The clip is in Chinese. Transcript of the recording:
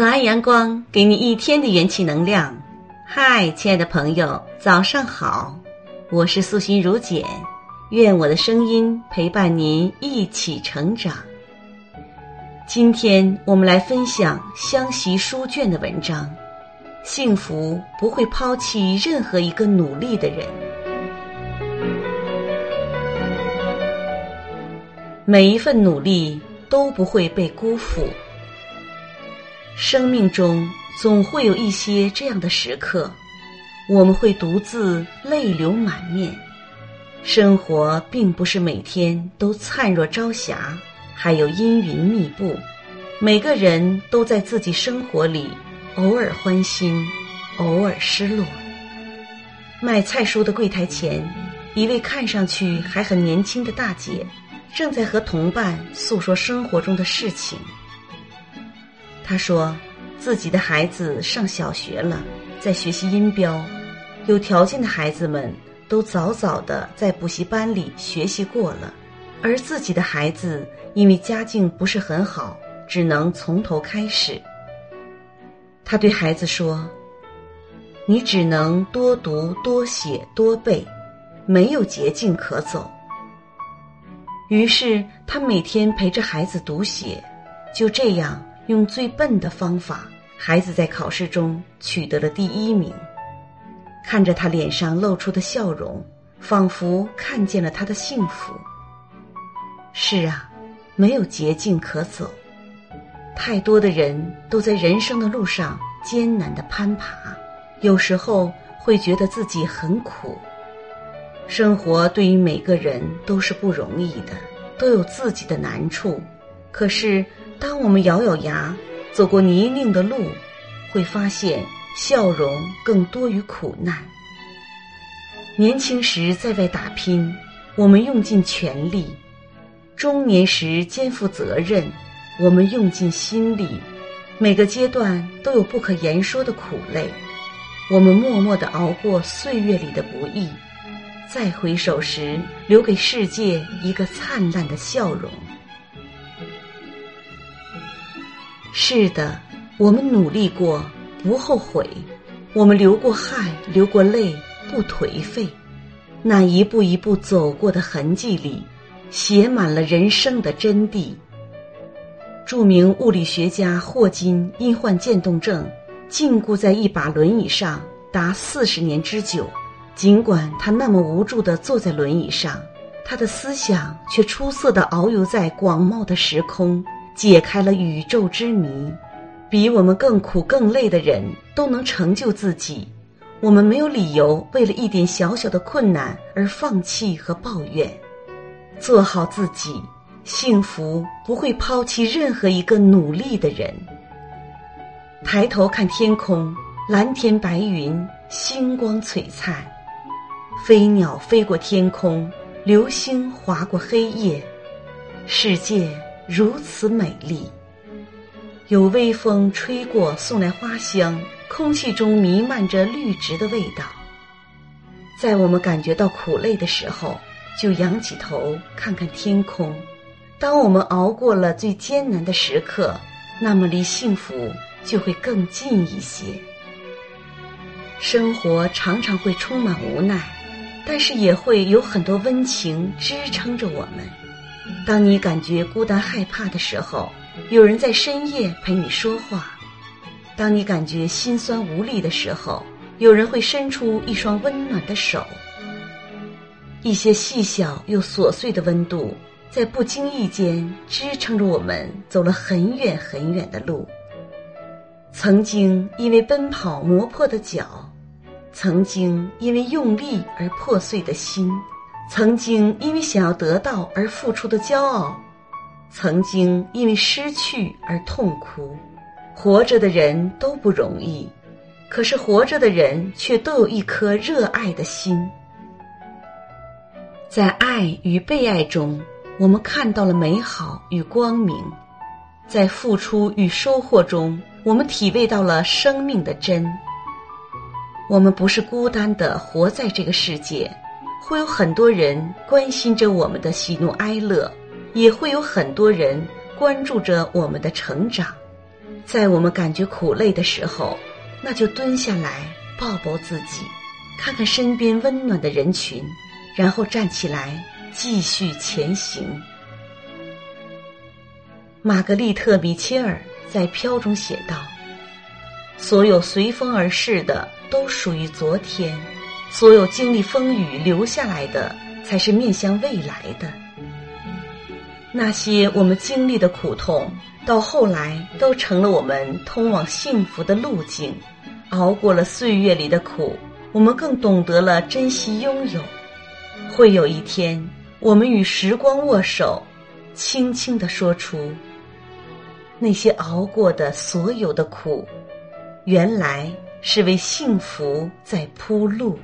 早安，阳光，给你一天的元气能量。嗨，亲爱的朋友，早上好！我是素心如简，愿我的声音陪伴您一起成长。今天我们来分享湘习书卷的文章。幸福不会抛弃任何一个努力的人。每一份努力都不会被辜负。生命中总会有一些这样的时刻，我们会独自泪流满面。生活并不是每天都灿若朝霞，还有阴云密布。每个人都在自己生活里偶尔欢欣，偶尔失落。卖菜蔬的柜台前，一位看上去还很年轻的大姐。正在和同伴诉说生活中的事情。他说，自己的孩子上小学了，在学习音标，有条件的孩子们都早早的在补习班里学习过了，而自己的孩子因为家境不是很好，只能从头开始。他对孩子说：“你只能多读、多写、多背，没有捷径可走。”于是，他每天陪着孩子读写，就这样用最笨的方法，孩子在考试中取得了第一名。看着他脸上露出的笑容，仿佛看见了他的幸福。是啊，没有捷径可走，太多的人都在人生的路上艰难的攀爬，有时候会觉得自己很苦。生活对于每个人都是不容易的，都有自己的难处。可是，当我们咬咬牙走过泥泞的路，会发现笑容更多于苦难。年轻时在外打拼，我们用尽全力；中年时肩负责任，我们用尽心力。每个阶段都有不可言说的苦累，我们默默的熬过岁月里的不易。再回首时，留给世界一个灿烂的笑容。是的，我们努力过，不后悔；我们流过汗，流过泪，不颓废。那一步一步走过的痕迹里，写满了人生的真谛。著名物理学家霍金因患渐冻症，禁锢在一把轮椅上达四十年之久。尽管他那么无助地坐在轮椅上，他的思想却出色地遨游在广袤的时空，解开了宇宙之谜。比我们更苦更累的人都能成就自己，我们没有理由为了一点小小的困难而放弃和抱怨。做好自己，幸福不会抛弃任何一个努力的人。抬头看天空，蓝天白云，星光璀璨。飞鸟飞过天空，流星划过黑夜，世界如此美丽。有微风吹过，送来花香，空气中弥漫着绿植的味道。在我们感觉到苦累的时候，就仰起头看看天空。当我们熬过了最艰难的时刻，那么离幸福就会更近一些。生活常常会充满无奈。但是也会有很多温情支撑着我们。当你感觉孤单害怕的时候，有人在深夜陪你说话；当你感觉心酸无力的时候，有人会伸出一双温暖的手。一些细小又琐碎的温度，在不经意间支撑着我们走了很远很远的路。曾经因为奔跑磨破的脚。曾经因为用力而破碎的心，曾经因为想要得到而付出的骄傲，曾经因为失去而痛苦。活着的人都不容易，可是活着的人却都有一颗热爱的心。在爱与被爱中，我们看到了美好与光明；在付出与收获中，我们体味到了生命的真。我们不是孤单的活在这个世界，会有很多人关心着我们的喜怒哀乐，也会有很多人关注着我们的成长。在我们感觉苦累的时候，那就蹲下来抱抱自己，看看身边温暖的人群，然后站起来继续前行。玛格丽特·米切尔在《飘》中写道：“所有随风而逝的都属于昨天，所有经历风雨留下来的才是面向未来的。那些我们经历的苦痛，到后来都成了我们通往幸福的路径。熬过了岁月里的苦，我们更懂得了珍惜拥有。会有一天，我们与时光握手，轻轻地说出。”那些熬过的所有的苦，原来是为幸福在铺路。